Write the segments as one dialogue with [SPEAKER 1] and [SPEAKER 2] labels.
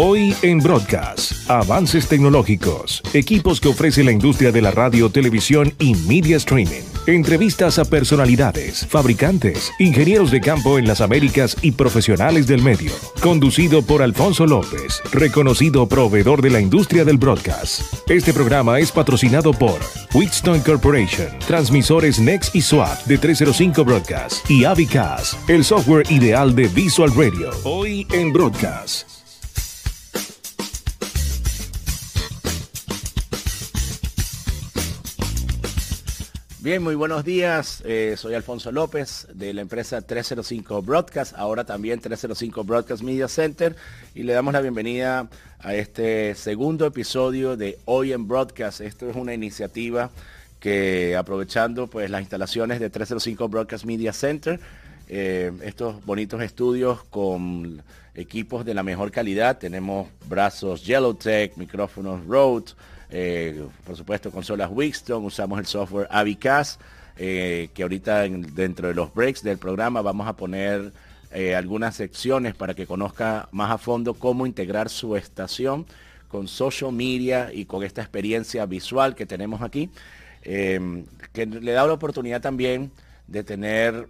[SPEAKER 1] Hoy en Broadcast, avances tecnológicos, equipos que ofrece la industria de la radio, televisión y media streaming. Entrevistas a personalidades, fabricantes, ingenieros de campo en las Américas y profesionales del medio. Conducido por Alfonso López, reconocido proveedor de la industria del broadcast. Este programa es patrocinado por Wheatstone Corporation, transmisores Next y SWAT de 305 Broadcast y Avicas, el software ideal de Visual Radio. Hoy en Broadcast.
[SPEAKER 2] Bien, muy buenos días. Eh, soy Alfonso López de la empresa 305 Broadcast, ahora también 305 Broadcast Media Center, y le damos la bienvenida a este segundo episodio de Hoy en Broadcast. Esto es una iniciativa que aprovechando pues las instalaciones de 305 Broadcast Media Center, eh, estos bonitos estudios con equipos de la mejor calidad, tenemos brazos Yellowtech, micrófonos Rode, eh, por supuesto consolas Wixton, usamos el software Avicas, eh, que ahorita dentro de los breaks del programa vamos a poner eh, algunas secciones para que conozca más a fondo cómo integrar su estación con social media y con esta experiencia visual que tenemos aquí, que le da la oportunidad también de tener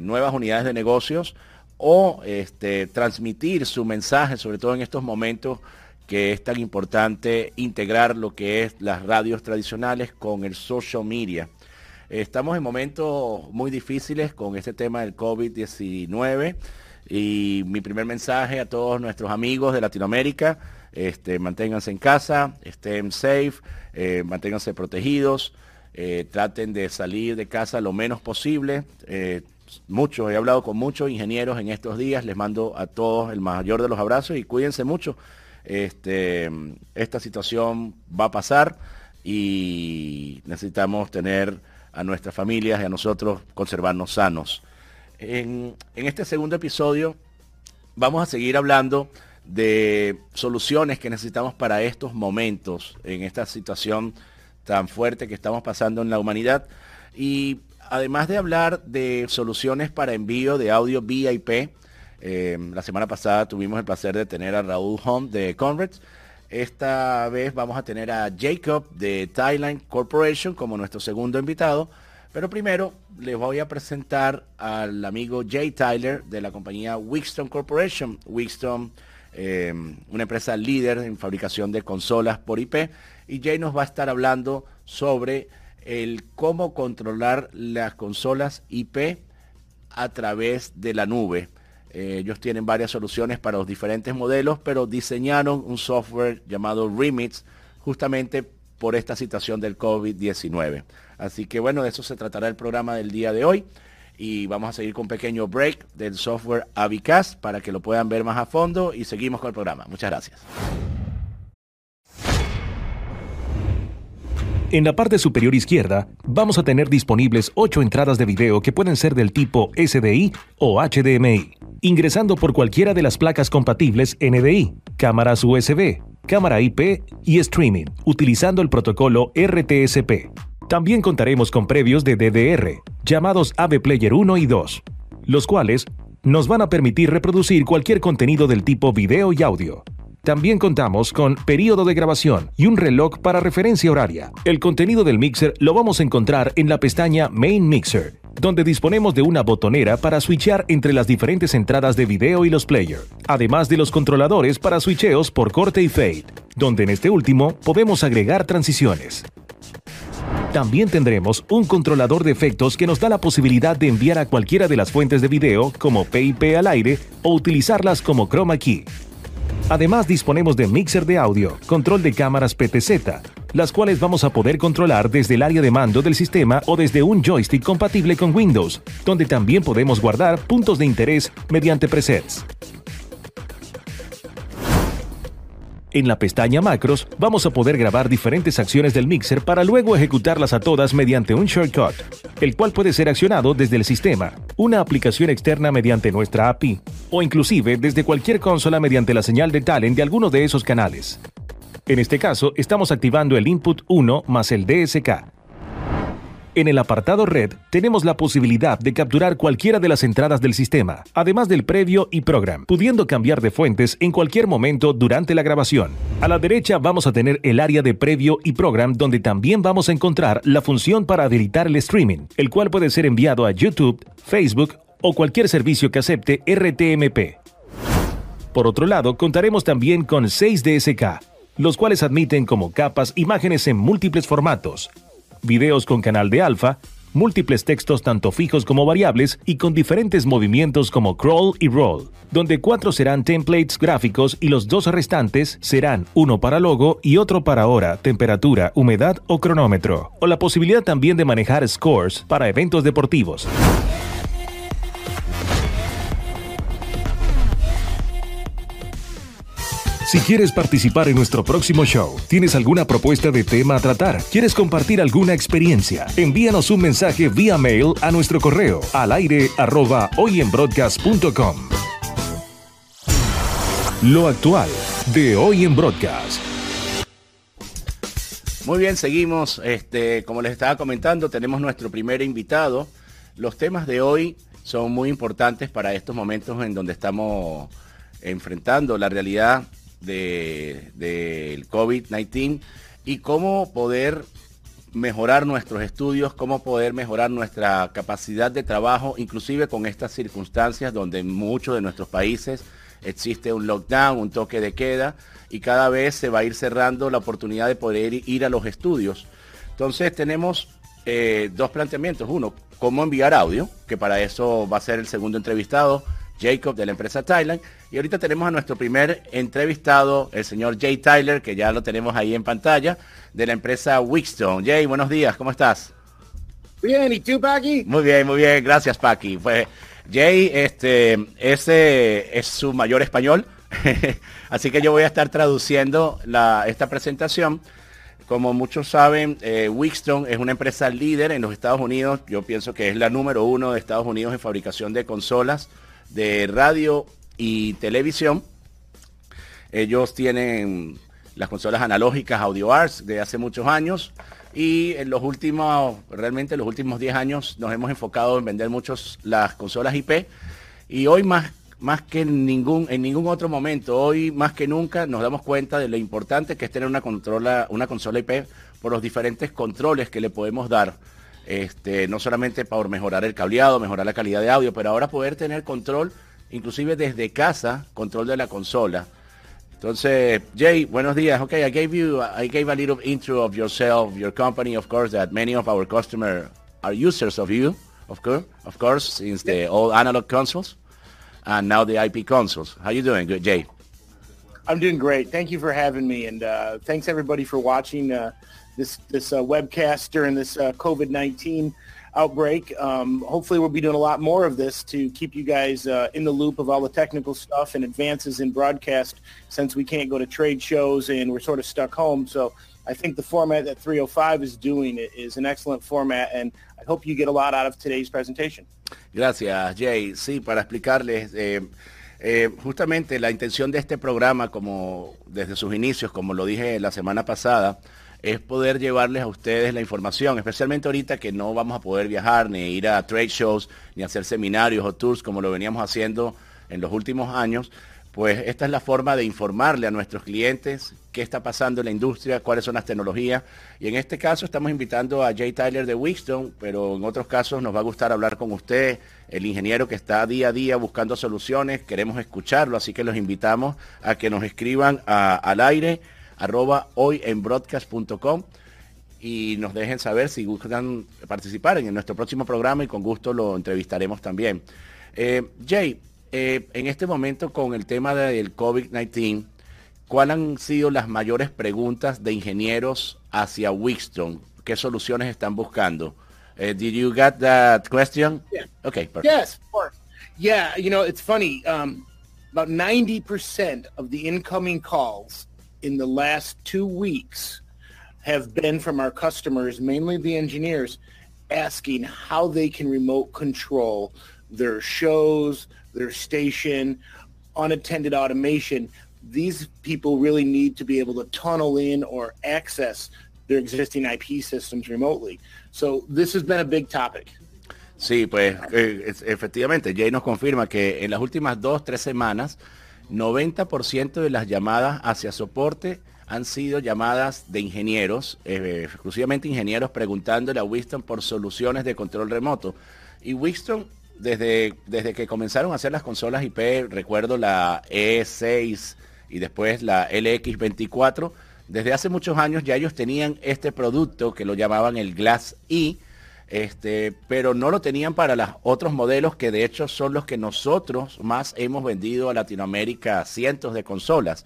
[SPEAKER 2] nuevas unidades de negocios o este, transmitir su mensaje, sobre todo en estos momentos que es tan importante integrar lo que es las radios tradicionales con el social media. Estamos en momentos muy difíciles con este tema del COVID-19 y mi primer mensaje a todos nuestros amigos de Latinoamérica, este, manténganse en casa, estén safe, eh, manténganse protegidos, eh, traten de salir de casa lo menos posible. Eh, mucho, he hablado con muchos ingenieros en estos días, les mando a todos el mayor de los abrazos y cuídense mucho. Este, esta situación va a pasar y necesitamos tener a nuestras familias y a nosotros conservarnos sanos. En, este segundo episodio vamos a seguir hablando de soluciones que necesitamos para estos momentos, en esta situación tan fuerte que estamos pasando en la humanidad. Y además de hablar de soluciones para envío de audio VIP, Em, la semana pasada tuvimos el placer de tener a Raúl Home de Conrads. Esta vez vamos a tener a Jacob de Thailand Corporation como nuestro segundo invitado. Pero primero les voy a presentar al amigo Jay Tyler de la compañía Wixton Corporation. Wixton, em, una empresa líder en fabricación de consolas por IP. Y Jay nos va a estar hablando sobre el cómo controlar las consolas IP a través de la nube. Eh, ellos tienen varias soluciones para los diferentes modelos, pero diseñaron un software llamado Remix justamente por esta situación del COVID-19. Así que bueno, de eso se tratará el programa del día de hoy. Y vamos a seguir con un pequeño break del software Avicast para que lo puedan ver más a fondo y seguimos con el programa. Muchas gracias.
[SPEAKER 1] En la parte superior izquierda vamos a tener disponibles 8 entradas de video que pueden ser del tipo SDI o HDMI, ingresando por cualquiera de las placas compatibles NDI, cámaras USB, cámara IP y streaming, utilizando el protocolo RTSP. También contaremos con previos de DDR, llamados AV Player 1 y 2, los cuales nos van a permitir reproducir cualquier contenido del tipo video y audio. También contamos con periodo de grabación y un reloj para referencia horaria. El contenido del mixer lo vamos a encontrar en la pestaña Main Mixer, donde disponemos de una botonera para switchar entre las diferentes entradas de video y los players, además de los controladores para switcheos por corte y fade, donde en este último podemos agregar transiciones. También tendremos un controlador de efectos que nos da la posibilidad de enviar a cualquiera de las fuentes de video como PIP al aire o utilizarlas como chroma key. Además disponemos de mixer de audio, control de cámaras PTZ, las cuales vamos a poder controlar desde el área de mando del sistema o desde un joystick compatible con Windows, donde también podemos guardar puntos de interés mediante presets. En la pestaña Macros vamos a poder grabar diferentes acciones del mixer para luego ejecutarlas a todas mediante un shortcut, el cual puede ser accionado desde el sistema, una aplicación externa mediante nuestra API, o inclusive desde cualquier consola mediante la señal de talent de alguno de esos canales. En este caso, estamos activando el input 1 más el DSK. En el apartado Red tenemos la posibilidad de capturar cualquiera de las entradas del sistema, además del previo y program, pudiendo cambiar de fuentes en cualquier momento durante la grabación. A la derecha vamos a tener el área de previo y program donde también vamos a encontrar la función para habilitar el streaming, el cual puede ser enviado a YouTube, Facebook o cualquier servicio que acepte RTMP. Por otro lado, contaremos también con 6 DSK, los cuales admiten como capas imágenes en múltiples formatos, videos con canal de alfa, múltiples textos tanto fijos como variables y con diferentes movimientos como crawl y roll, donde cuatro serán templates gráficos y los dos restantes serán uno para logo y otro para hora, temperatura, humedad o cronómetro, o la posibilidad también de manejar scores para eventos deportivos. Si quieres participar en nuestro próximo show, tienes alguna propuesta de tema a tratar, quieres compartir alguna experiencia, envíanos un mensaje vía mail a nuestro correo al aire arroba hoyenbroadcast.com. Lo actual de hoy en broadcast.
[SPEAKER 2] Muy bien, seguimos. Este, como les estaba comentando, tenemos nuestro primer invitado. Los temas de hoy son muy importantes para estos momentos en donde estamos enfrentando la realidad del de, COVID-19 y cómo poder mejorar nuestros estudios, cómo poder mejorar nuestra capacidad de trabajo, inclusive con estas circunstancias donde en muchos de nuestros países existe un lockdown, un toque de queda y cada vez se va a ir cerrando la oportunidad de poder ir a los estudios. Entonces tenemos eh, dos planteamientos. Uno, cómo enviar audio, que para eso va a ser el segundo entrevistado, Jacob de la empresa Thailand. Y ahorita tenemos a nuestro primer entrevistado, el señor Jay Tyler, que ya lo tenemos ahí en pantalla, de la empresa Wixstone. Jay, buenos días, ¿cómo estás?
[SPEAKER 3] Bien, ¿y tú, Paki?
[SPEAKER 2] Muy bien, muy bien, gracias, Paki. Pues Jay, este, ese es su mayor español, así que yo voy a estar traduciendo la, esta presentación. Como muchos saben, eh, Wixstone es una empresa líder en los Estados Unidos. Yo pienso que es la número uno de Estados Unidos en fabricación de consolas de radio y televisión. Ellos tienen las consolas analógicas Audio Arts de hace muchos años y en los últimos, realmente en los últimos 10 años nos hemos enfocado en vender muchos las consolas IP y hoy más, más que en ningún, en ningún otro momento, hoy más que nunca nos damos cuenta de lo importante que es tener una, controla, una consola IP por los diferentes controles que le podemos dar este, no solamente para mejorar el cableado, mejorar la calidad de audio, pero ahora poder tener control, inclusive desde casa, control de la consola. Entonces, Jay, buenos días. Okay, I gave you, I gave a little intro of yourself, your company, of course, that many of our customers are users of you, of course, of course, since the old analog consoles and now the IP consoles. How you doing, good, Jay?
[SPEAKER 3] I'm doing great. Thank you for having me, and uh, thanks everybody for watching. Uh, this this uh, webcast during this uh, COVID nineteen outbreak. Um, hopefully, we'll be doing a lot more of this to keep you guys uh, in the loop of all the technical stuff and advances in broadcast. Since we can't go to trade shows and we're sort of stuck home, so I think the format that 305 is doing is an excellent format, and I hope you get a lot out of today's presentation.
[SPEAKER 2] Gracias, Jay. Sí, para explicarles. Eh, Eh, justamente la intención de este programa, como desde sus inicios, como lo dije la semana pasada, es poder llevarles a ustedes la información, especialmente ahorita que no vamos a poder viajar, ni ir a trade shows, ni hacer seminarios o tours como lo veníamos haciendo en los últimos años, pues esta es la forma de informarle a nuestros clientes qué está pasando en la industria, cuáles son las tecnologías. Y en este caso estamos invitando a Jay Tyler de Wixstone, pero en otros casos nos va a gustar hablar con usted, el ingeniero que está día a día buscando soluciones. Queremos escucharlo, así que los invitamos a que nos escriban al aire arroba hoy en broadcast.com y nos dejen saber si gustan participar en nuestro próximo programa y con gusto lo entrevistaremos también. Eh, Jay, eh, en este momento con el tema del COVID-19, ¿cuáles han sido las mayores preguntas de ingenieros hacia Wixstone? ¿Qué soluciones están buscando? Uh, did you get that question?
[SPEAKER 3] Yeah. Okay, perfect. Yes, of course. Yeah, you know, it's funny. Um, about 90% of the incoming calls in the last two weeks have been from our customers, mainly the engineers, asking how they can remote control their shows, their station, unattended automation. These people really need to be able to tunnel in or access their existing IP systems remotely. So this has been a big topic.
[SPEAKER 2] Sí, pues eh, efectivamente, Jay nos confirma que en las últimas dos, tres semanas, 90% de las llamadas hacia soporte han sido llamadas de ingenieros, eh, exclusivamente ingenieros preguntándole a Winston por soluciones de control remoto. Y Winston, desde, desde que comenzaron a hacer las consolas IP, recuerdo la E6 y después la LX24, desde hace muchos años ya ellos tenían este producto que lo llamaban el Glass E, este, pero no lo tenían para los otros modelos que de hecho son los que nosotros más hemos vendido a Latinoamérica cientos de consolas.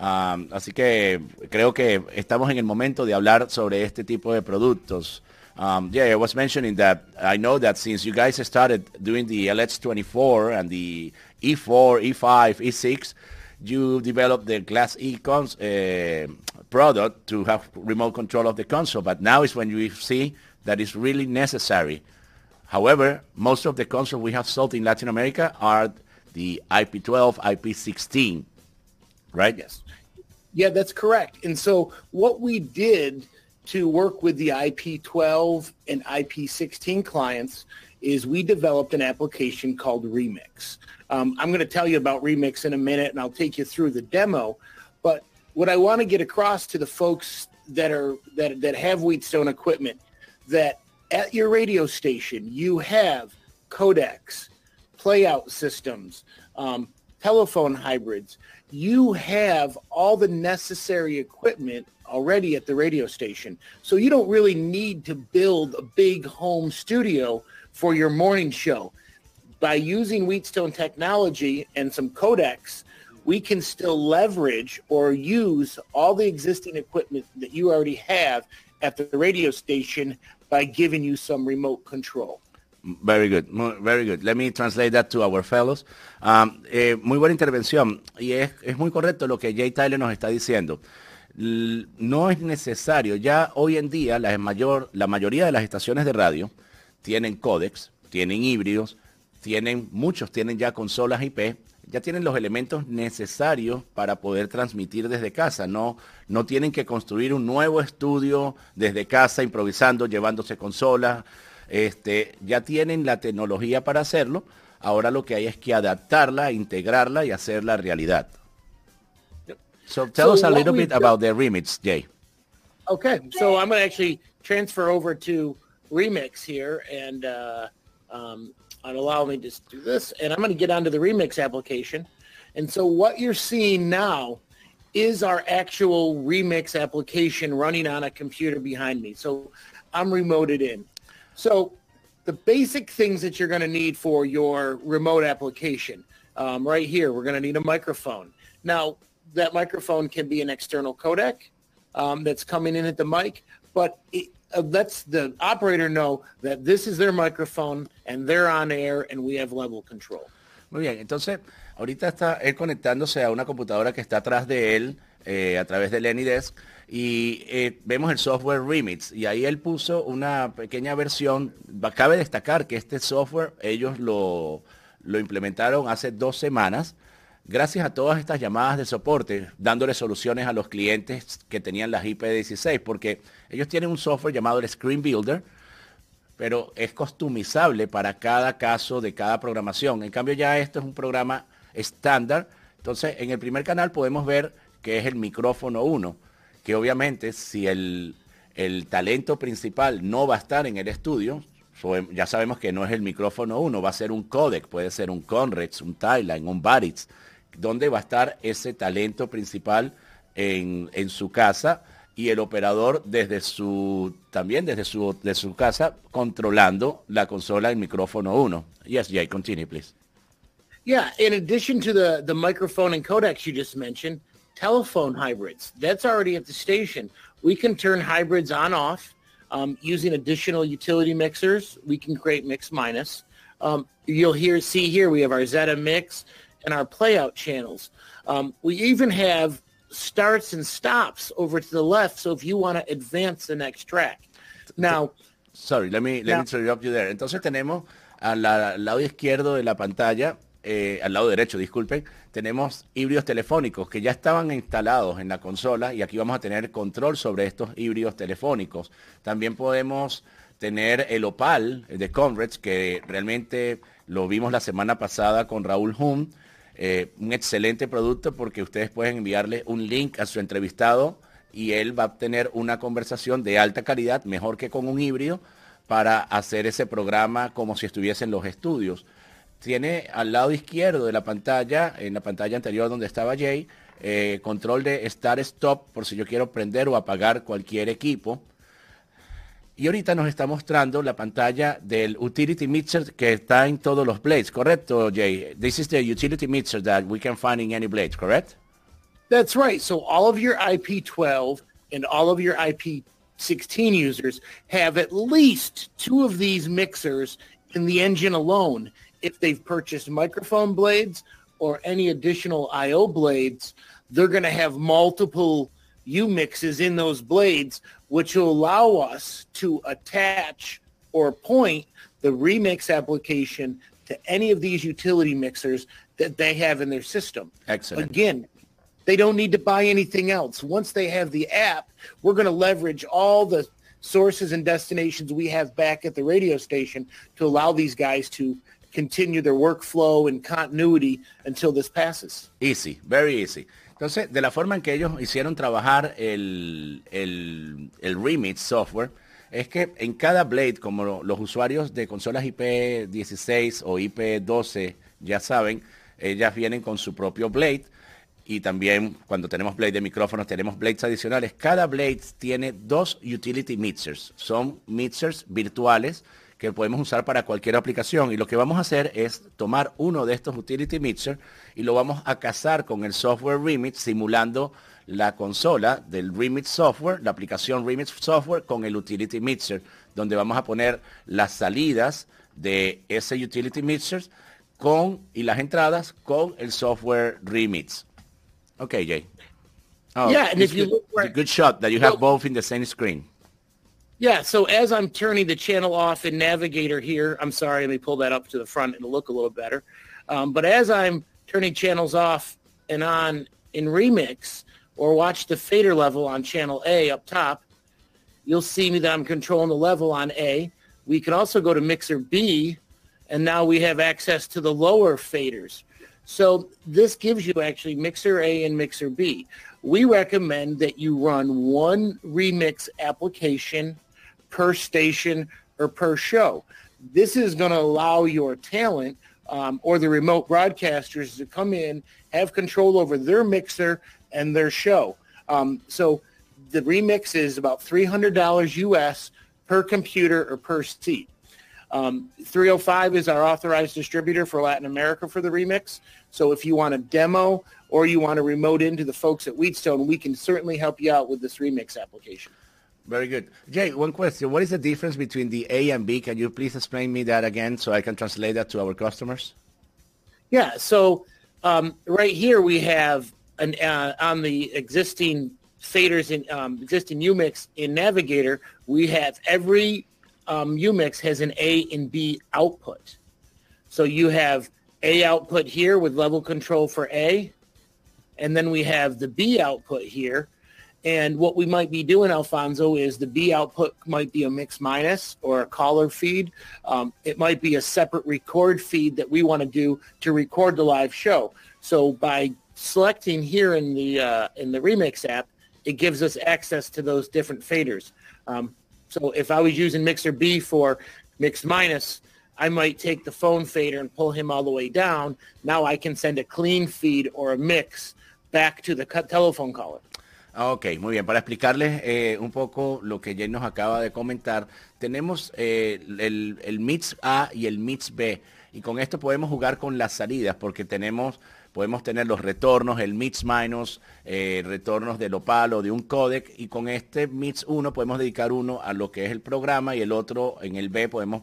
[SPEAKER 2] Um, así que creo que estamos en el momento de hablar sobre este tipo de productos. Yeah, I was mentioning that I know that since you guys started doing the LX24 and the E4, E5, E6, you developed the Glass E uh, product to have remote control of the console. But now is when you see that is really necessary. However, most of the consoles we have sold in Latin America are the IP12, IP16, right?
[SPEAKER 3] Yes. Yeah, that's correct. And so what we did to work with the IP12 and IP16 clients is we developed an application called Remix. Um, I'm going to tell you about Remix in a minute, and I'll take you through the demo. But what I want to get across to the folks that are that that have Wheatstone equipment that at your radio station you have codecs, playout systems, um, telephone hybrids. You have all the necessary equipment already at the radio station. So you don't really need to build a big home studio for your morning show. By using Wheatstone technology and some codecs, we can still leverage or use all the existing equipment that you already have at the radio station by giving you some remote control.
[SPEAKER 2] Very good, very good. Let me translate that to our fellows. Um, eh, muy buena intervención y es, es, muy correcto lo que Jay Tyler nos está diciendo. No es necesario, ya hoy en día la, mayor, la mayoría de las estaciones de radio tienen códex, tienen híbridos, tienen, muchos tienen ya consolas IP ya tienen los elementos necesarios para poder transmitir desde casa. No, no tienen que construir un nuevo estudio desde casa, improvisando, llevándose consolas. Este, ya tienen la tecnología para hacerlo. Ahora lo que hay es que adaptarla, integrarla y hacerla realidad. So tell us a little bit about the remix, Jay.
[SPEAKER 3] Okay, so I'm going to actually transfer over to Remix here and uh, um, and allow me to do this. And I'm going to get onto the remix application. And so what you're seeing now is our actual remix application running on a computer behind me. So I'm remoted in. So the basic things that you're going to need for your remote application, um, right here, we're going to need a microphone. Now, that microphone can be an external codec um, that's coming in at the mic, but it, uh, lets the operator know that this is their microphone and they're on air and we have level control.
[SPEAKER 2] Muy bien, entonces ahorita está él conectándose a una computadora que está atrás de él eh, a través del AnyDesk y eh, vemos el software Remix y ahí él puso una pequeña versión. Cabe destacar que este software ellos lo, lo implementaron hace dos semanas gracias a todas estas llamadas de soporte, dándole soluciones a los clientes que tenían las IP16, porque ellos tienen un software llamado el Screen Builder, pero es customizable para cada caso de cada programación. En cambio ya esto es un programa estándar. Entonces, en el primer canal podemos ver que es el micrófono 1, que obviamente si el, el talento principal no va a estar en el estudio, ya sabemos que no es el micrófono 1, va a ser un codec, puede ser un Conrex, un Tyline, un Baritz, donde va a estar ese talento principal en, en su casa y el operador desde su también desde su de su casa controlando la consola el micrófono 1. Yes, Jay, continue please.
[SPEAKER 3] Yeah, in addition to the the microphone and codecs you just mentioned, telephone hybrids. That's already at the station. We can turn hybrids on off um, using additional utility mixers. We can create mix minus. Um, you'll hear see here we have our Zeta mix and our playout channels. Um, we even have starts and stops over to the left. So if you want to advance the next track. Now,
[SPEAKER 2] sorry, let me let now, me interrupt you there. Entonces tenemos al lado izquierdo de la pantalla, eh, al lado derecho, disculpen, tenemos híbridos telefónicos que ya estaban instalados en la consola y aquí vamos a tener control sobre estos híbridos telefónicos. También podemos tener el Opal de Conrads, que realmente lo vimos la semana pasada con Raúl Hum. Eh, un excelente producto porque ustedes pueden enviarle un link a su entrevistado y él va a tener una conversación de alta calidad, mejor que con un híbrido, para hacer ese programa como si estuviese en los estudios. Tiene al lado izquierdo de la pantalla, en la pantalla anterior donde estaba Jay, eh, control de Start Stop por si yo quiero prender o apagar cualquier equipo. Y ahorita nos está mostrando la pantalla del utility mixer que está en todos los blades, ¿correcto, Jay? This is the utility mixer that we can find in any blade, correct?
[SPEAKER 3] That's right. So all of your IP12 and all of your IP16 users have at least two of these mixers in the engine alone. If they've purchased microphone blades or any additional I.O. blades, they're going to have multiple U mixes in those blades, which will allow us to attach or point the remix application to any of these utility mixers that they have in their system.
[SPEAKER 2] Excellent.
[SPEAKER 3] Again, they don't need to buy anything else. Once they have the app, we're going to leverage all the sources and destinations we have back at the radio station to allow these guys to continue their workflow and continuity until this passes.
[SPEAKER 2] Easy, very easy. Entonces, de la forma en que ellos hicieron trabajar el, el, el Remix software, es que en cada Blade, como los usuarios de consolas IP16 o IP12 ya saben, ellas vienen con su propio Blade y también cuando tenemos Blade de micrófonos tenemos Blades adicionales. Cada Blade tiene dos utility mixers. Son mixers virtuales que podemos usar para cualquier aplicación. Y lo que vamos a hacer es tomar uno de estos Utility Mixer y lo vamos a casar con el software Remix simulando la consola del Remix Software, la aplicación Remix Software con el Utility Mixer, donde vamos a poner las salidas de ese Utility Mixer con, y las entradas con el software Remix. Ok, Jay.
[SPEAKER 3] Oh, yeah, and if you
[SPEAKER 2] look good shot that you have both in the same screen.
[SPEAKER 3] Yeah, so as I'm turning the channel off in Navigator here, I'm sorry, let me pull that up to the front. It'll look a little better. Um, but as I'm turning channels off and on in Remix or watch the fader level on channel A up top, you'll see me that I'm controlling the level on A. We can also go to mixer B, and now we have access to the lower faders. So this gives you actually mixer A and mixer B. We recommend that you run one remix application per station or per show. This is going to allow your talent um, or the remote broadcasters to come in, have control over their mixer and their show. Um, so the remix is about $300 US per computer or per seat. Um, 305 is our authorized distributor for Latin America for the remix. So if you want a demo or you want to remote into the folks at Wheatstone, we can certainly help you out with this remix application.
[SPEAKER 2] Very good. Jay, one question. What is the difference between the A and B? Can you please explain me that again so I can translate that to our customers?
[SPEAKER 3] Yeah. So um, right here we have an uh, on the existing faders in um, existing UMix in Navigator, we have every um, UMix has an A and B output. So you have A output here with level control for A, and then we have the B output here and what we might be doing, Alfonso, is the B output might be a mix minus or a caller feed. Um, it might be a separate record feed that we want to do to record the live show. So by selecting here in the uh, in the Remix app, it gives us access to those different faders. Um, so if I was using Mixer B for mix minus, I might take the phone fader and pull him all the way down. Now I can send a clean feed or a mix back to the telephone caller.
[SPEAKER 2] Ok, muy bien. Para explicarles eh, un poco lo que Jay nos acaba de comentar, tenemos eh, el, el MIX A y el MIX B. Y con esto podemos jugar con las salidas porque tenemos, podemos tener los retornos, el MIX minus, eh, retornos del opal o de un codec. Y con este MIX 1 podemos dedicar uno a lo que es el programa y el otro en el B podemos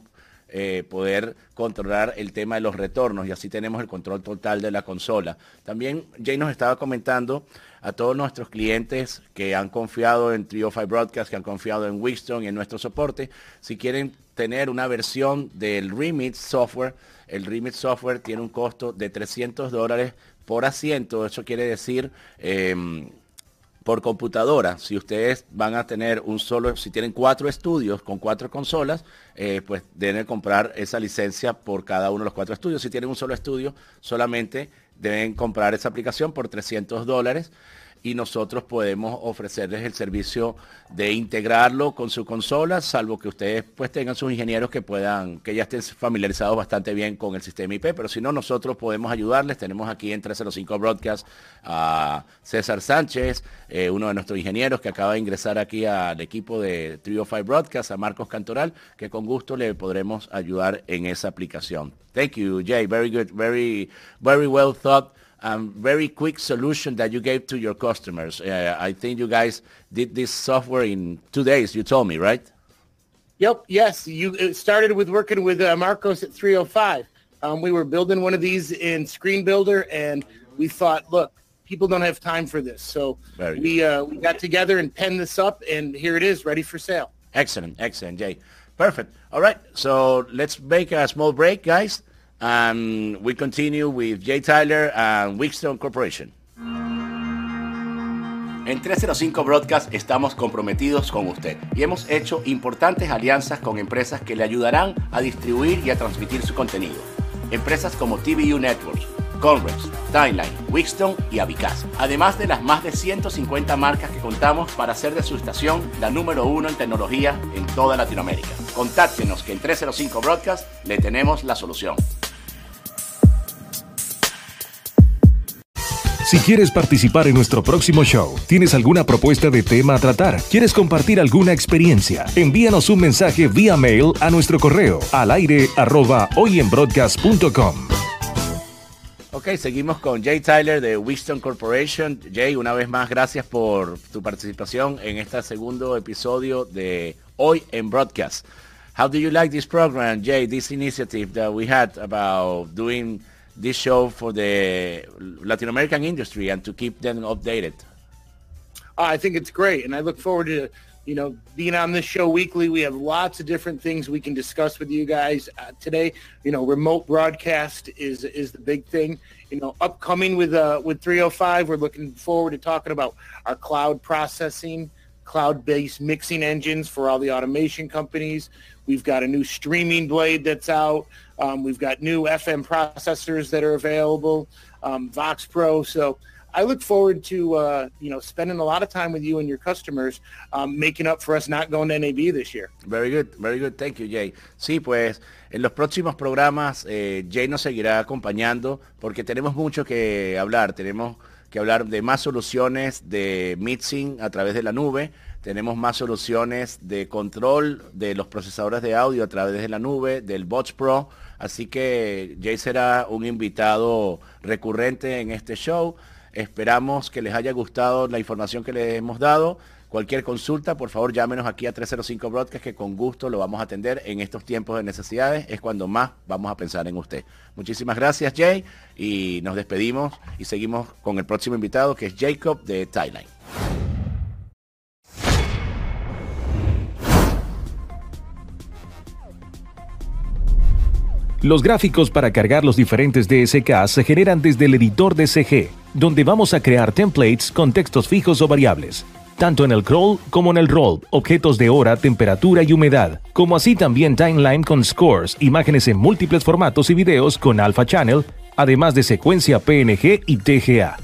[SPEAKER 2] poder controlar el tema de los retornos y así tenemos el control total de la consola. También Jay nos estaba comentando a todos nuestros clientes que han confiado en Trio 5 Broadcast, que han confiado en Wixton y en nuestro soporte. Si quieren tener una versión del Remix software, el Remix software tiene un costo de 300 dólares por asiento. Eso quiere decir em, por computadora. Si ustedes van a tener un solo, si tienen cuatro estudios con cuatro consolas, eh, pues deben comprar esa licencia por cada uno de los cuatro estudios. Si tienen un solo estudio, solamente deben comprar esa aplicación por 300 dólares y nosotros podemos ofrecerles el servicio de integrarlo con su consola, salvo que ustedes pues tengan sus ingenieros que puedan, que ya estén familiarizados bastante bien con el sistema IP, pero si no, nosotros podemos ayudarles. Tenemos aquí en 305 Broadcast a César Sánchez, eh, uno de nuestros ingenieros que acaba de ingresar aquí al equipo de 305 Broadcast, a Marcos Cantoral, que con gusto le podremos ayudar en esa aplicación. Thank you, Jay. Very good, very, very well thought. Um, very quick solution that you gave to your customers. Uh, I think you guys did this software in two days. You told me, right?
[SPEAKER 3] Yep. Yes. You started with working with uh, Marcos at 305. Um, we were building one of these in Screen Builder, and we thought, look, people don't have time for this, so we uh, we got together and penned this up, and here it is, ready for sale.
[SPEAKER 2] Excellent, excellent, Jay. Perfect. All right, so let's make a small break, guys. And we continue with Jay Tyler and Wickstone Corporation. En 305 Broadcast estamos comprometidos con usted y hemos hecho importantes alianzas con empresas que le ayudarán a distribuir y a transmitir su contenido. Empresas como TVU Networks, Conrex, Timeline, Wickstone y Avicaz. Además de las más de 150 marcas que contamos para hacer de su estación la número uno en tecnología en toda Latinoamérica. Contáctenos que en 305 Broadcast le tenemos la solución.
[SPEAKER 1] Si quieres participar en nuestro próximo show, tienes alguna propuesta de tema a tratar, quieres compartir alguna experiencia, envíanos un mensaje vía mail a nuestro correo al aire arroba hoyenbroadcast.com.
[SPEAKER 2] Ok, seguimos con Jay Tyler de Winston Corporation. Jay, una vez más, gracias por tu participación en este segundo episodio de Hoy en Broadcast. How do you like this program, Jay, this initiative that we had about doing this show for the Latin American industry and to keep them updated?
[SPEAKER 3] I think it's great, and I look forward to you know being on this show weekly. We have lots of different things we can discuss with you guys uh, today. You know, remote broadcast is is the big thing. You know, upcoming with uh, with 305, we're looking forward to talking about our cloud processing, cloud-based mixing engines for all the automation companies. We've got a new streaming blade that's out. Um, we've got new FM processors that are available, um, Vox Pro. So I look forward to uh, you know spending a lot of time with you and your customers, um, making up for us not going to NAB this year.
[SPEAKER 2] Very good, very good. Thank you, Jay. Sí, pues en los próximos programas eh, Jay nos seguirá acompañando porque tenemos mucho que hablar. Tenemos que hablar de más soluciones de mixing a través de la nube tenemos más soluciones de control de los procesadores de audio a través de la nube, del Bots Pro. Así que Jay será un invitado recurrente en este show. Esperamos que les haya gustado la información que les hemos dado. Cualquier consulta, por favor, llámenos aquí a 305 Broadcast, que con gusto lo vamos a atender en estos tiempos de necesidades. Es cuando más vamos a pensar en usted. Muchísimas gracias, Jay, y nos despedimos y seguimos con el próximo invitado, que es Jacob de Thailand.
[SPEAKER 1] Los gráficos para cargar los diferentes DSK se generan desde el editor de CG, donde vamos a crear templates con textos fijos o variables, tanto en el crawl como en el roll, objetos de hora, temperatura y humedad, como así también timeline con scores, imágenes en múltiples formatos y videos con Alpha Channel, además de secuencia PNG y TGA.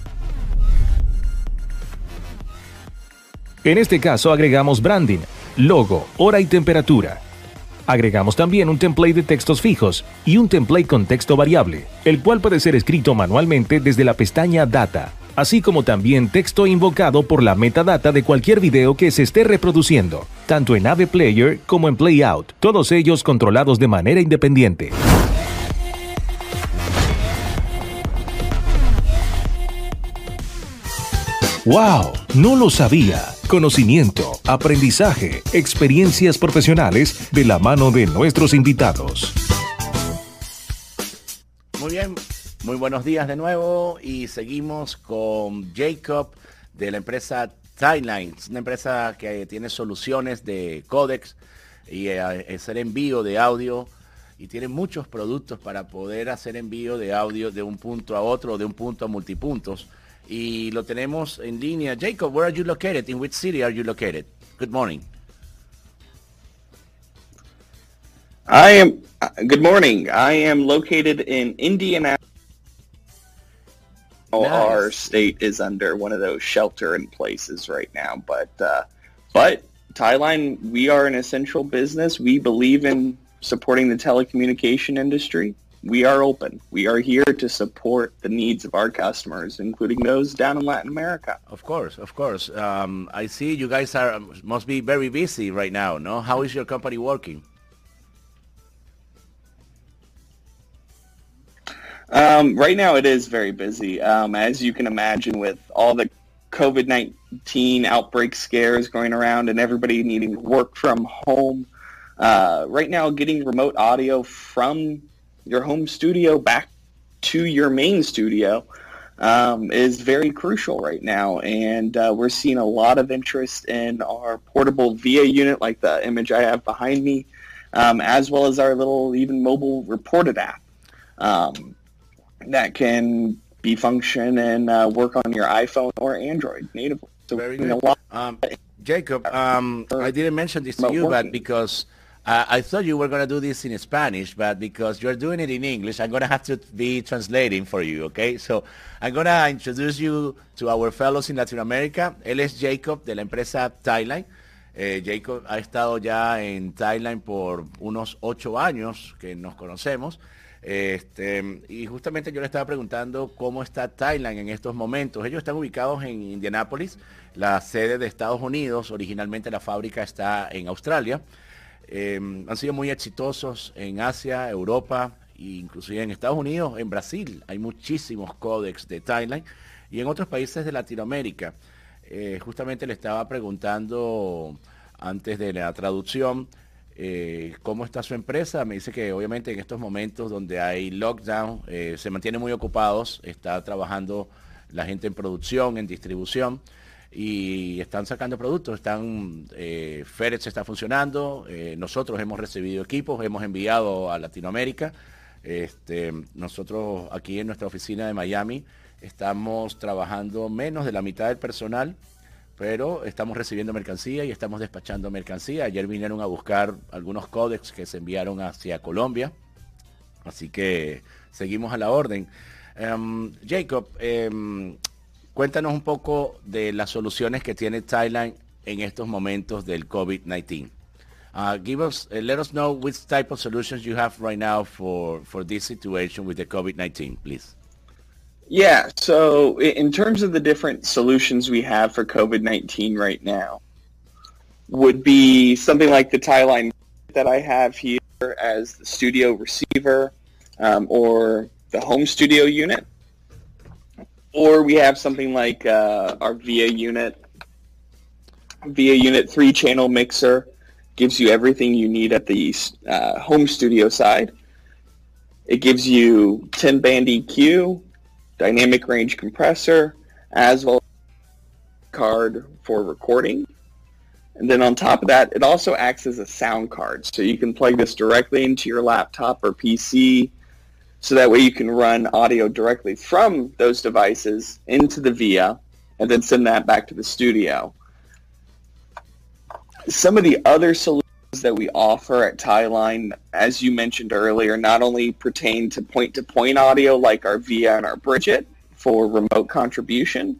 [SPEAKER 1] En este caso agregamos branding, logo, hora y temperatura, Agregamos también un template de textos fijos y un template con texto variable, el cual puede ser escrito manualmente desde la pestaña Data, así como también texto invocado por la metadata de cualquier video que se esté reproduciendo, tanto en AV Player como en Playout, todos ellos controlados de manera independiente. ¡Wow! No lo sabía. Conocimiento, aprendizaje, experiencias profesionales de la mano de nuestros invitados.
[SPEAKER 2] Muy bien, muy buenos días de nuevo y seguimos con Jacob de la empresa Timelines, una empresa que tiene soluciones de códex y eh, hacer envío de audio y tiene muchos productos para poder hacer envío de audio de un punto a otro, de un punto a multipuntos. Y lo tenemos en línea. Jacob, where are you located? In which city are you located? Good morning.
[SPEAKER 4] I am, uh, good morning. I am located in Indianapolis. Nice. Our state is under one of those shelter in places right now, but, uh, but Tyline, we are an essential business. We believe in supporting the telecommunication industry. We are open. We are here to support the needs of our customers, including those down in Latin America.
[SPEAKER 2] Of course, of course. Um, I see you guys are must be very busy right now. No, how is your company working?
[SPEAKER 4] Um, right now, it is very busy. Um, as you can imagine, with all the COVID-19 outbreak scares going around and everybody needing to work from home, uh, right now, getting remote audio from your home studio back to your main studio um, is very crucial right now. And uh, we're seeing a lot of interest in our portable VIA unit, like the image I have behind me, um, as well as our little even mobile reported app. Um, that can be function and uh, work on your iPhone or Android natively.
[SPEAKER 2] So Very good. Um, Jacob, um, I didn't mention this to you, working. but because uh, I thought you were going to do this in Spanish, but because you're doing it in English, I'm going to have to be translating for you, okay? So I'm going to introduce you to our fellows in Latin America. Él es Jacob de la empresa Thailand. Eh, Jacob ha estado ya en Thailand por unos ocho años que nos conocemos. Este, y justamente yo le estaba preguntando cómo está Thailand en estos momentos. Ellos están ubicados en Indianápolis, la sede de Estados Unidos. Originalmente la fábrica está en Australia. Em, han sido muy exitosos en Asia, Europa e inclusive en Estados Unidos, en Brasil. Hay muchísimos códex de Thailand y en otros países de Latinoamérica. Eh, justamente le estaba preguntando antes de la traducción eh, cómo está su empresa. Me dice que obviamente en estos momentos donde hay lockdown eh, se mantiene muy ocupados, está trabajando la gente en producción, en distribución y están sacando productos, están eh, FedEx está funcionando, eh, nosotros hemos recibido equipos, hemos enviado a Latinoamérica, este, nosotros aquí en nuestra oficina de Miami estamos trabajando menos de la mitad del personal pero estamos recibiendo mercancía y estamos despachando mercancía. Ayer vinieron a buscar algunos códex que se enviaron hacia Colombia, así que seguimos a la orden. Um, Jacob, um, cuéntanos un poco de las soluciones que tiene Thailand en estos momentos del COVID-19. Uh, give us, uh, let us know which type of solutions you have right now for, for this situation with the COVID-19, please.
[SPEAKER 4] Yeah. So in terms of the different solutions we have for COVID-19 right now, would be something like the tie line that I have here as the studio receiver um, or the home studio unit. Or we have something like uh, our VIA unit. VIA unit three channel mixer gives you everything you need at the uh, home studio side. It gives you 10 band EQ, dynamic range compressor, as well as card for recording. And then on top of that, it also acts as a sound card. So you can plug this directly into your laptop or PC so that way you can run audio directly from those devices into the VIA and then send that back to the studio. Some of the other solutions that we offer at Tyline, as you mentioned earlier, not only pertain to point-to-point audio like our VIA and our Bridget for remote contribution,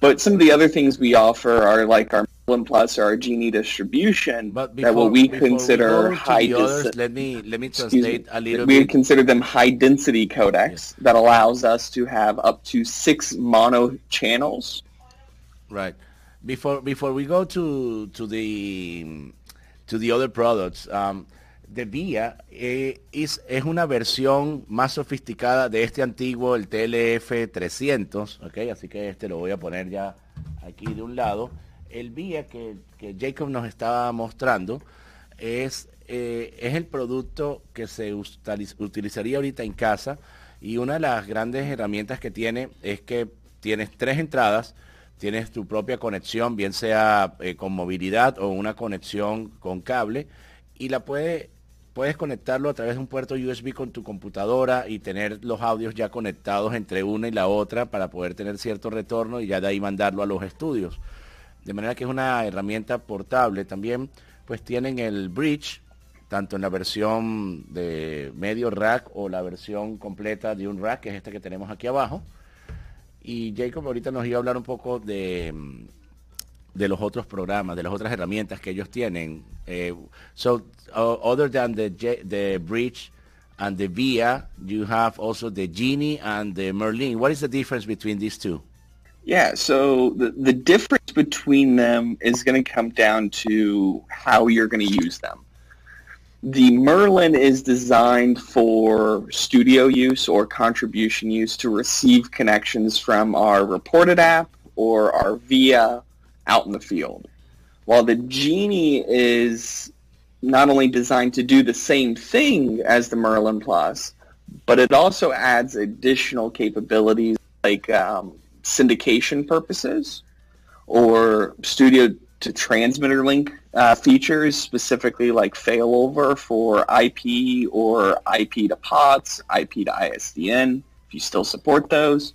[SPEAKER 4] but some of the other things we offer are like our Merlin Plus or our Genie distribution
[SPEAKER 2] but
[SPEAKER 4] before, that what we consider
[SPEAKER 2] we
[SPEAKER 4] high
[SPEAKER 2] others, let me let me translate a little
[SPEAKER 4] we
[SPEAKER 2] bit.
[SPEAKER 4] consider them high density codecs yes. that allows us to have up to six mono channels.
[SPEAKER 2] Right. Before before we go to to the to the other products. Um, the VIA eh, es, es, una versión más sofisticada de este antiguo, el TLF 300, ¿ok? Así que este lo voy a poner ya aquí de un lado. El VIA que, Jacob nos estaba mostrando es, eh, es el producto que se utilizaría ahorita en casa y una de las grandes herramientas que tiene es que tienes tres entradas, tienes tu propia conexión, bien sea eh, con movilidad o una conexión con cable, y la puede puedes conectarlo a través de un puerto USB con tu computadora y tener los audios ya conectados entre una y la otra para poder tener cierto retorno y ya de ahí mandarlo a los estudios. De manera que es una herramienta portable. También pues tienen el bridge, tanto en la versión de medio rack o la versión completa de un rack, que es este que tenemos aquí abajo. Y Jacob ahorita nos iba a hablar un poco de, de los otros programas, de las otras herramientas que ellos tienen. Eh, so, other than the, the bridge and the VIA, you have also the Genie and the Merlin. What is the difference between these two?
[SPEAKER 4] Yeah, so the, the difference between them is going to come down to how you're going to use them. The Merlin is designed for studio use or contribution use to receive connections from our reported app or our VIA out in the field. While the Genie is not only designed to do the same thing as the Merlin Plus, but it also adds additional capabilities like um, syndication purposes or studio to transmitter link uh, features, specifically like failover for IP or IP to POTS, IP to ISDN, if you still support those,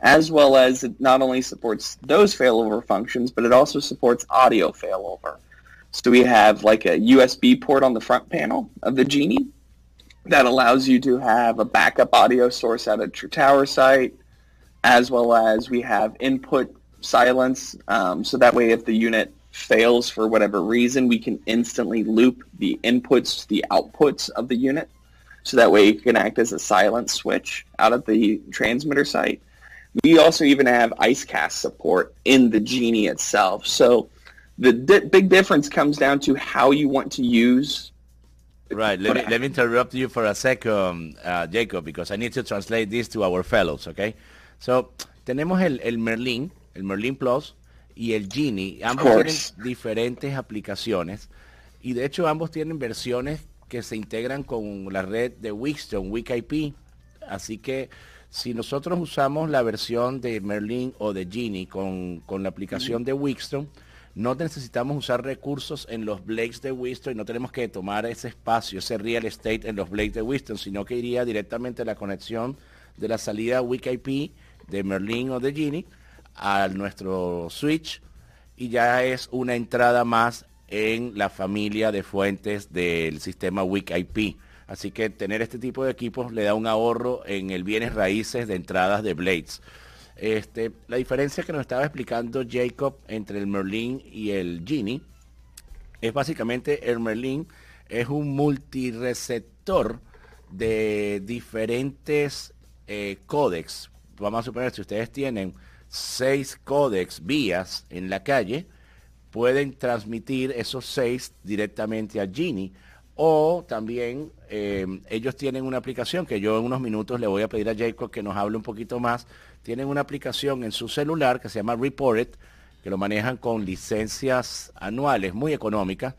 [SPEAKER 4] as well as it not only supports those failover functions, but it also supports audio failover. So we have like a USB port on the front panel of the Genie that allows you to have a backup audio source out at your tower site, as well as we have input silence. Um, so that way if the unit fails for whatever reason, we can instantly loop the inputs to the outputs of the unit. So that way it can act as a silent switch out of the transmitter site. We also even have IceCast support in the Genie itself. So the di- big difference comes down to how you want to use.
[SPEAKER 2] Right. Let me, let me interrupt you for a second, uh, Jacob, because I need to translate this to our fellows, okay? So, tenemos el, el Merlin, el Merlin Plus, y el Genie. Ambos tienen diferentes aplicaciones y de hecho ambos tienen versiones que se integran con la red de Wixton, WikiP. Así que si nosotros usamos la versión de Merlin o de Genie con, la aplicación de Wixton, no necesitamos usar recursos en los blades de Wixton y no tenemos que tomar ese espacio, ese real estate en los blades de Wixton, sino que iría directamente a la conexión de la salida WikiP de Merlin o de Genie a nuestro switch y ya es una entrada más en la familia de fuentes del sistema WIC-IP. Así que tener este tipo de equipos le da un ahorro en el bienes raíces de entradas de Blades. Este, la diferencia que nos estaba explicando Jacob entre el Merlin y el Genie es básicamente el Merlin es un multireceptor de diferentes eh, códex. Vamos a suponer si ustedes tienen seis códex vías en la calle, pueden transmitir esos seis directamente a Genie. O también eh, ellos tienen una aplicación que yo en unos minutos le voy a pedir a Jacob que nos hable un poquito más. Tienen una aplicación en su celular que se llama Reported, que lo manejan con licencias anuales muy económicas,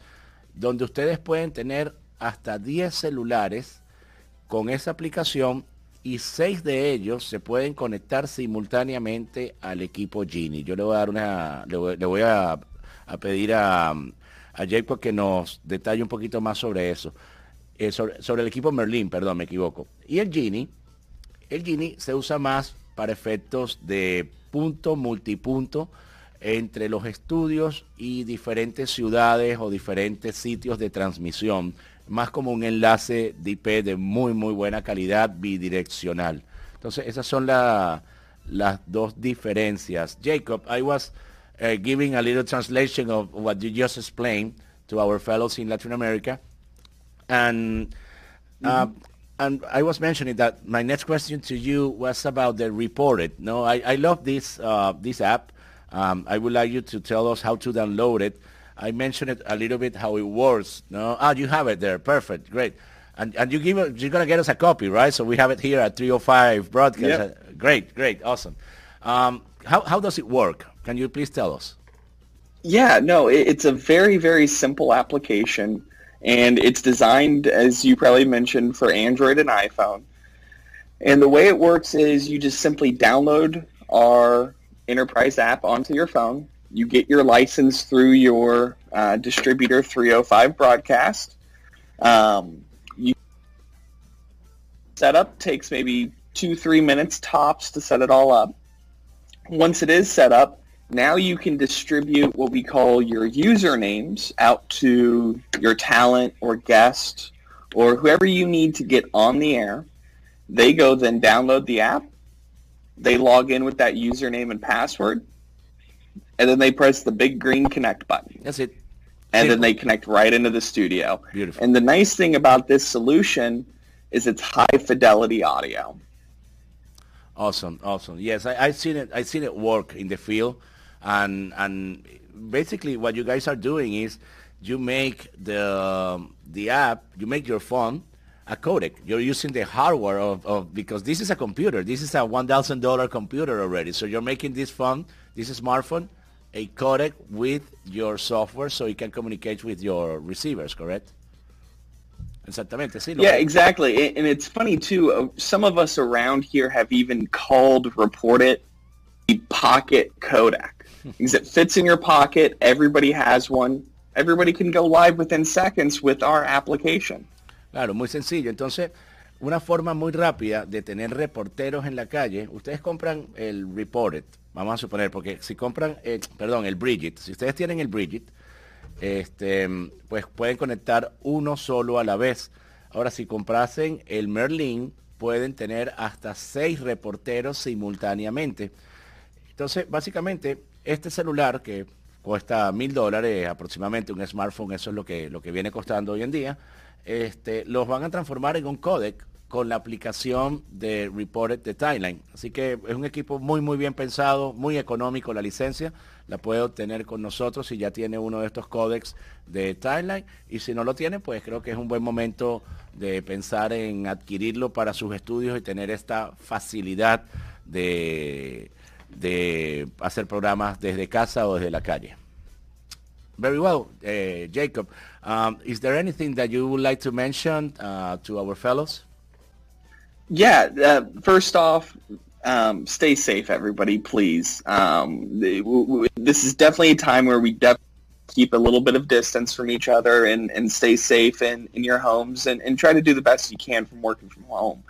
[SPEAKER 2] donde ustedes pueden tener hasta 10 celulares con esa aplicación y seis de ellos se pueden conectar simultáneamente al equipo Genie. Yo le voy a dar una, le voy, a, pedir a, a Jacob que nos detalle un poquito más sobre eso. Eh, sobre, sobre, el equipo Merlin, perdón, me equivoco. Y el Genie, el Genie se usa más para efectos de punto, multipunto entre los estudios y diferentes ciudades o diferentes sitios de transmisión más como un enlace de IP de muy, muy buena calidad bidireccional. Entonces, esas son la, las dos diferencias. Jacob, I was uh, giving a little translation of what you just explained to our fellows in Latin America. And, uh, mm-hmm. and I was mentioning that my next question to you was about the reported. No, I, I love this, uh, this app. Um, I would like you to tell us how to download it. I mentioned it a little bit how it works. No, ah, you have it there. Perfect, great. And and you give you're gonna get us a copy, right? So we have it here at 305 broadcast. Yep. Great, great, awesome. Um, how how does it work? Can you please tell us?
[SPEAKER 4] Yeah, no, it's a very very simple application, and it's designed as you probably mentioned for Android and iPhone. And the way it works is you just simply download our enterprise app onto your phone you get your license through your uh, distributor 305 broadcast. Um, setup takes maybe two, three minutes tops to set it all up. Once it is set up, now you can distribute what we call your usernames out to your talent or guest or whoever you need to get on the air. They go then download the app. They log in with that username and password. And then they press the big green connect button.
[SPEAKER 2] That's it.
[SPEAKER 4] And then they connect right into the studio.
[SPEAKER 2] Beautiful.
[SPEAKER 4] And the nice thing about this solution is it's high fidelity audio.
[SPEAKER 2] Awesome, awesome. Yes, I, I've seen it. I've seen it work in the field, and and basically what you guys are doing is you make the the app, you make your phone a codec. You're using the hardware of, of because this is a computer. This is a one thousand dollar computer already. So you're making this phone, this smartphone, a codec with your software, so it can communicate with your receivers. Correct? Exactamente, sí.
[SPEAKER 4] Yeah, exactly. And it's funny too. uh, Some of us around here have even called report it the pocket codec because it fits in your pocket. Everybody has one. Everybody can go live within seconds with our application.
[SPEAKER 2] Claro, muy sencillo. Entonces, una forma muy rápida de tener reporteros en la calle, ustedes compran el Reported, vamos a suponer, porque si compran, eh, perdón, el Bridget, si ustedes tienen el Bridget, este, pues pueden conectar uno solo a la vez. Ahora, si comprasen el Merlin, pueden tener hasta seis reporteros simultáneamente. Entonces, básicamente, este celular que cuesta mil dólares aproximadamente, un smartphone, eso es lo que, lo que viene costando hoy en día, este, los van a transformar en un codec con la aplicación de Reported de Timeline. Así que es un equipo muy, muy bien pensado, muy económico la licencia. La puede obtener con nosotros si ya tiene uno de estos códex de Timeline. Y si no lo tiene, pues creo que es un buen momento de pensar en adquirirlo para sus estudios y tener esta facilidad de, de hacer programas desde casa o desde la calle. Very well, uh, Jacob. Um, is there anything that you would like to mention uh, to our fellows?
[SPEAKER 4] Yeah. Uh, first off, um, stay safe, everybody, please. Um, this is definitely a time where we definitely keep a little bit of distance from each other and, and stay safe in, in your homes and, and try to do the best you can from working from home.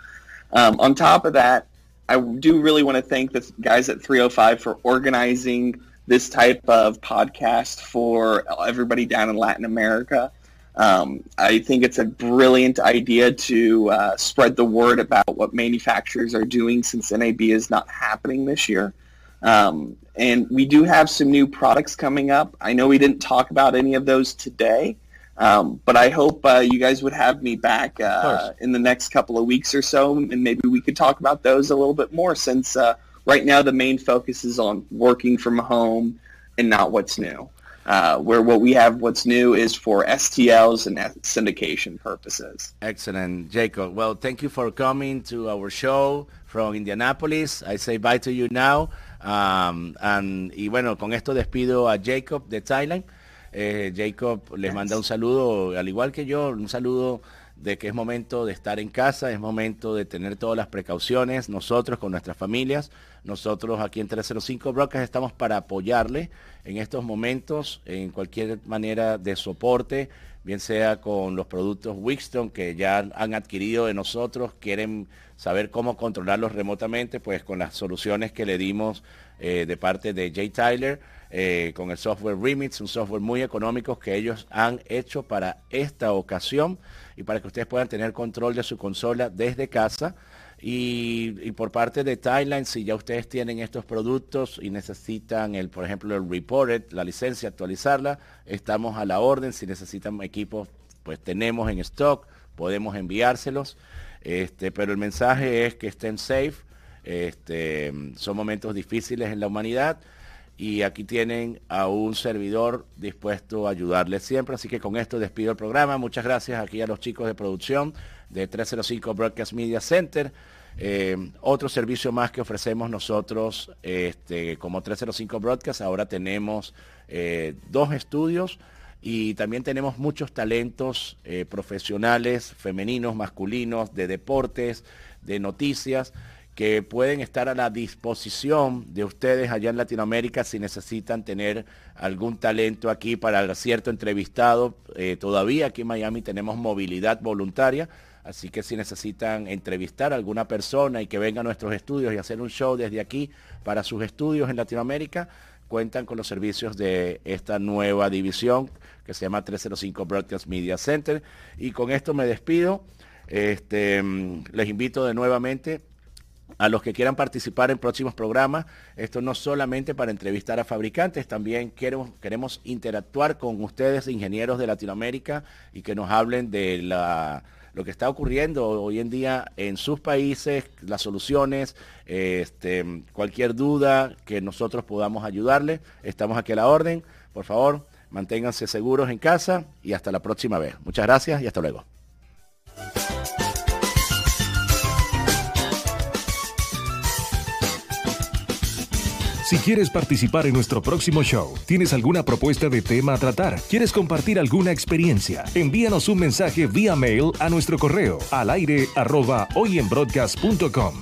[SPEAKER 4] Um, on top of that, I do really want to thank the guys at 305 for organizing this type of podcast for everybody down in Latin America. Um, I think it's a brilliant idea to uh, spread the word about what manufacturers are doing since NAB is not happening this year. Um, and we do have some new products coming up. I know we didn't talk about any of those today, um, but I hope uh, you guys would have me back uh, in the next couple of weeks or so, and maybe we could talk about those a little bit more since uh, right now the main focus is on working from home and not what's new. Uh, where what we have what's new is for STLs and syndication purposes.
[SPEAKER 2] Excellent, Jacob. Well, thank you for coming to our show from Indianapolis. I say bye to you now. Um, and, y bueno, con esto despido a Jacob de Thailand. Eh, Jacob les manda un saludo, al igual que yo, un saludo de que es momento de estar en casa, es momento de tener todas las precauciones, nosotros con nuestras familias, nosotros aquí en 305 Broadcast estamos para apoyarle en estos momentos, en cualquier manera de soporte, bien sea con los productos Wixton que ya han adquirido de nosotros, quieren saber cómo controlarlos remotamente, pues con las soluciones que le dimos eh, de parte de Jay Tyler, eh, con el software Remix, un software muy económico que ellos han hecho para esta ocasión y para que ustedes puedan tener control de su consola desde casa. Y, por parte de Thailand, si ya ustedes tienen estos productos y necesitan, el, por ejemplo, el Reported, la licencia, actualizarla, estamos a la orden. Si necesitan equipos, pues tenemos en stock, podemos enviárselos. Este, pero el mensaje es que estén safe. Este, son momentos difíciles en la humanidad y aquí tienen a un servidor dispuesto a ayudarles siempre. Así que con esto despido el programa. Muchas gracias aquí a los chicos de producción de 305 Broadcast Media Center. Eh, otro servicio más que ofrecemos nosotros este, como 305 Broadcast. Ahora tenemos eh, dos estudios y también tenemos muchos talentos eh, profesionales, femeninos, masculinos, de deportes, de noticias que pueden estar a la disposición de ustedes allá en Latinoamérica si necesitan tener algún talento aquí para cierto entrevistado. Todavía aquí en Miami tenemos movilidad voluntaria, Así que si necesitan entrevistar a alguna persona y que venga a nuestros estudios y hacer un show desde aquí para sus estudios en Latinoamérica, cuentan con los servicios de esta nueva división que se llama 305 Broadcast Media Center. Y con esto me despido. Este, les invito de nuevamente a los que quieran participar en próximos programas. Esto no solamente para entrevistar a fabricantes, también queremos, queremos interactuar con ustedes, ingenieros de Latinoamérica, y que nos hablen de la, lo que está ocurriendo hoy en día en sus países, las soluciones, este, cualquier duda que nosotros podamos ayudarles. Estamos aquí a la orden. Por favor, manténganse seguros en casa y hasta la próxima vez. Muchas gracias y hasta luego.
[SPEAKER 1] Si quieres participar en nuestro próximo show, tienes alguna propuesta de tema a tratar, quieres compartir alguna experiencia, envíanos un mensaje vía mail a nuestro correo al aire arroba hoyenbroadcast.com.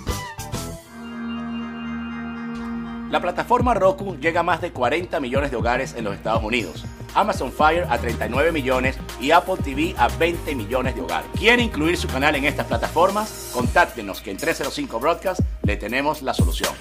[SPEAKER 2] La plataforma Roku llega a más de 40 millones de hogares en los Estados Unidos. Amazon Fire a 39 millones y Apple TV a 20 millones de hogares. ¿Quiere incluir su canal en estas plataformas? Contáctenos que en 305 Broadcast le tenemos la solución.